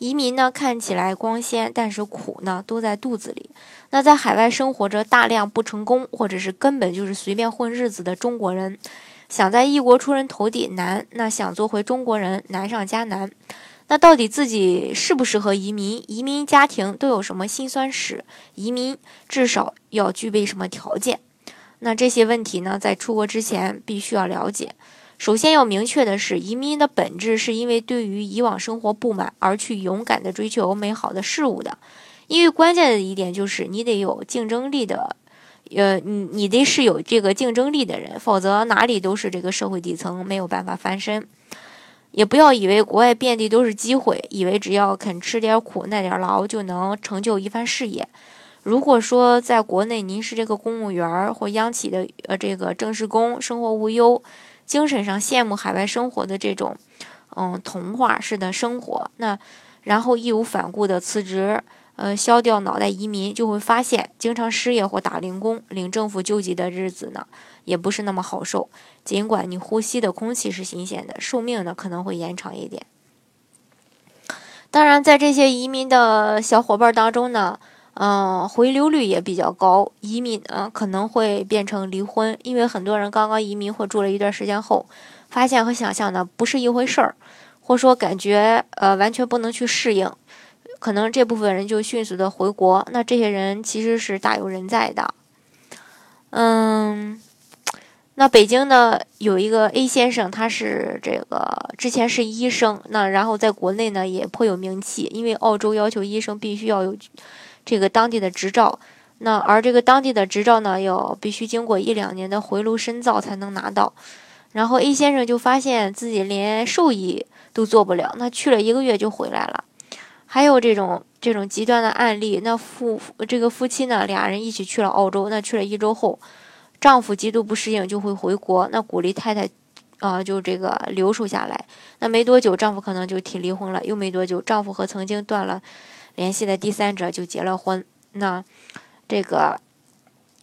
移民呢看起来光鲜，但是苦呢都在肚子里。那在海外生活着大量不成功，或者是根本就是随便混日子的中国人，想在异国出人头地难，那想做回中国人难上加难。那到底自己适不适合移民？移民家庭都有什么辛酸史？移民至少要具备什么条件？那这些问题呢，在出国之前必须要了解。首先要明确的是，移民的本质是因为对于以往生活不满而去勇敢的追求美好的事物的。因为关键的一点就是你得有竞争力的，呃，你你得是有这个竞争力的人，否则哪里都是这个社会底层，没有办法翻身。也不要以为国外遍地都是机会，以为只要肯吃点苦、耐点劳就能成就一番事业。如果说在国内您是这个公务员或央企的呃这个正式工，生活无忧。精神上羡慕海外生活的这种，嗯，童话式的生活，那然后义无反顾的辞职，呃，消掉脑袋移民，就会发现经常失业或打零工，领政府救济的日子呢，也不是那么好受。尽管你呼吸的空气是新鲜的，寿命呢可能会延长一点。当然，在这些移民的小伙伴当中呢。嗯，回流率也比较高，移民呢可能会变成离婚，因为很多人刚刚移民或住了一段时间后，发现和想象的不是一回事儿，或说感觉呃完全不能去适应，可能这部分人就迅速的回国。那这些人其实是大有人在的。嗯，那北京呢有一个 A 先生，他是这个之前是医生，那然后在国内呢也颇有名气，因为澳洲要求医生必须要有。这个当地的执照，那而这个当地的执照呢，要必须经过一两年的回炉深造才能拿到。然后 A 先生就发现自己连兽医都做不了，那去了一个月就回来了。还有这种这种极端的案例，那夫这个夫妻呢，俩人一起去了澳洲，那去了一周后，丈夫极度不适应就会回国，那鼓励太太啊就这个留守下来。那没多久，丈夫可能就提离婚了，又没多久，丈夫和曾经断了。联系的第三者就结了婚，那这个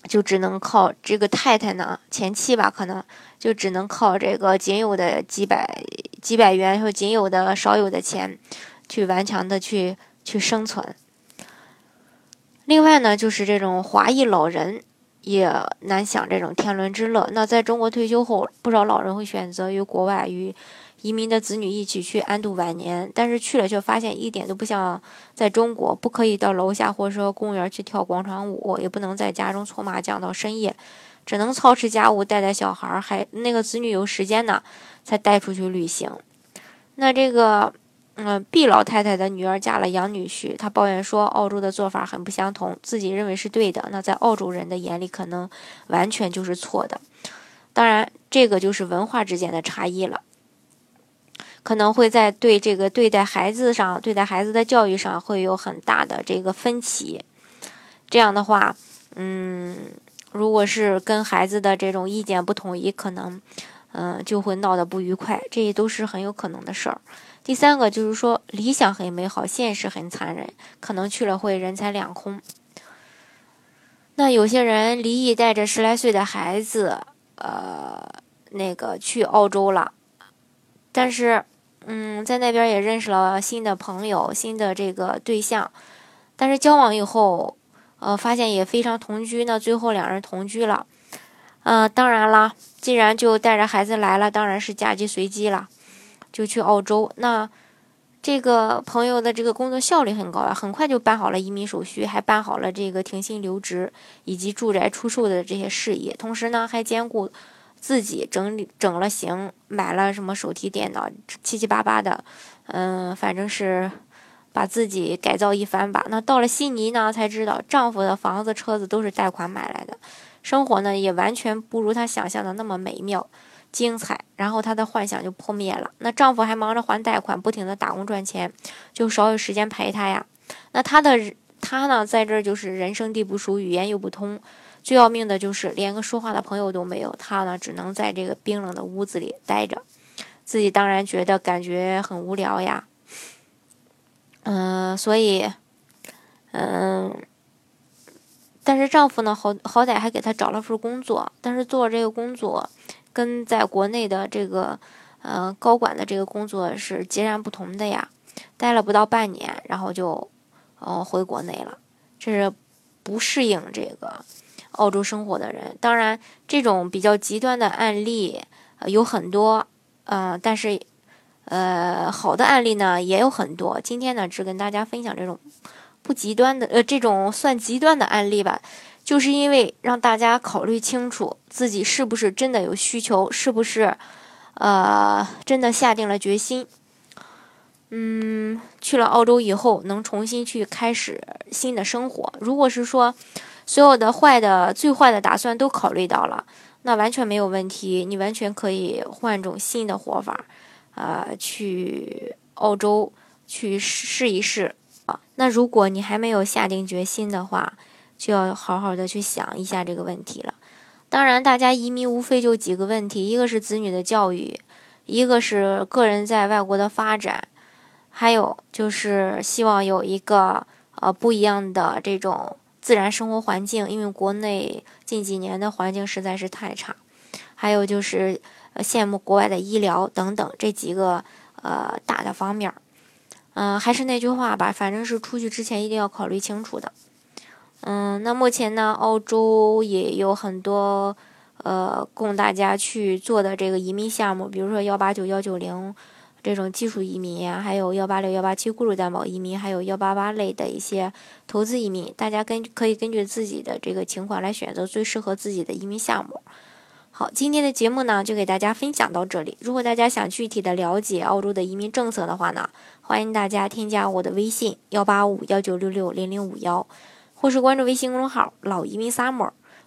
就只能靠这个太太呢，前妻吧，可能就只能靠这个仅有的几百几百元或仅有的少有的钱，去顽强的去去生存。另外呢，就是这种华裔老人也难享这种天伦之乐。那在中国退休后，不少老人会选择于国外与。移民的子女一起去安度晚年，但是去了却发现一点都不像在中国，不可以到楼下或者说公园去跳广场舞，也不能在家中搓麻将到深夜，只能操持家务、带带小孩儿，还那个子女有时间呢，才带出去旅行。那这个，嗯，B 老太太的女儿嫁了杨女婿，她抱怨说澳洲的做法很不相同，自己认为是对的，那在澳洲人的眼里可能完全就是错的。当然，这个就是文化之间的差异了。可能会在对这个对待孩子上，对待孩子的教育上会有很大的这个分歧。这样的话，嗯，如果是跟孩子的这种意见不统一，可能，嗯，就会闹得不愉快，这也都是很有可能的事儿。第三个就是说，理想很美好，现实很残忍，可能去了会人财两空。那有些人离异，带着十来岁的孩子，呃，那个去澳洲了，但是。嗯，在那边也认识了新的朋友，新的这个对象，但是交往以后，呃，发现也非常同居，那最后两人同居了。嗯，当然啦，既然就带着孩子来了，当然是嫁鸡随鸡了，就去澳洲。那这个朋友的这个工作效率很高啊，很快就办好了移民手续，还办好了这个停薪留职以及住宅出售的这些事宜，同时呢，还兼顾。自己整理整了型，买了什么手提电脑，七七八八的，嗯，反正是把自己改造一番吧。那到了悉尼呢，才知道丈夫的房子、车子都是贷款买来的，生活呢也完全不如她想象的那么美妙、精彩。然后她的幻想就破灭了。那丈夫还忙着还贷款，不停的打工赚钱，就少有时间陪她呀。那她的她呢，在这儿就是人生地不熟，语言又不通。最要命的就是连个说话的朋友都没有，他呢只能在这个冰冷的屋子里待着，自己当然觉得感觉很无聊呀。嗯，所以，嗯，但是丈夫呢，好好歹还给她找了份工作，但是做这个工作跟在国内的这个呃高管的这个工作是截然不同的呀。待了不到半年，然后就哦回国内了，这是不适应这个。澳洲生活的人，当然这种比较极端的案例有很多，呃，但是呃好的案例呢也有很多。今天呢只跟大家分享这种不极端的，呃这种算极端的案例吧，就是因为让大家考虑清楚自己是不是真的有需求，是不是呃真的下定了决心，嗯，去了澳洲以后能重新去开始新的生活。如果是说。所有的坏的、最坏的打算都考虑到了，那完全没有问题。你完全可以换种新的活法，啊，去澳洲去试一试啊。那如果你还没有下定决心的话，就要好好的去想一下这个问题了。当然，大家移民无非就几个问题：一个是子女的教育，一个是个人在外国的发展，还有就是希望有一个呃不一样的这种。自然生活环境，因为国内近几年的环境实在是太差，还有就是呃羡慕国外的医疗等等这几个呃大的方面儿，嗯，还是那句话吧，反正是出去之前一定要考虑清楚的，嗯，那目前呢，澳洲也有很多呃供大家去做的这个移民项目，比如说幺八九幺九零。这种技术移民呀，还有幺八六幺八七雇主担保移民，还有幺八八类的一些投资移民，大家根可以根据自己的这个情况来选择最适合自己的移民项目。好，今天的节目呢就给大家分享到这里。如果大家想具体的了解澳洲的移民政策的话呢，欢迎大家添加我的微信幺八五幺九六六零零五幺，或是关注微信公众号老移民 summer。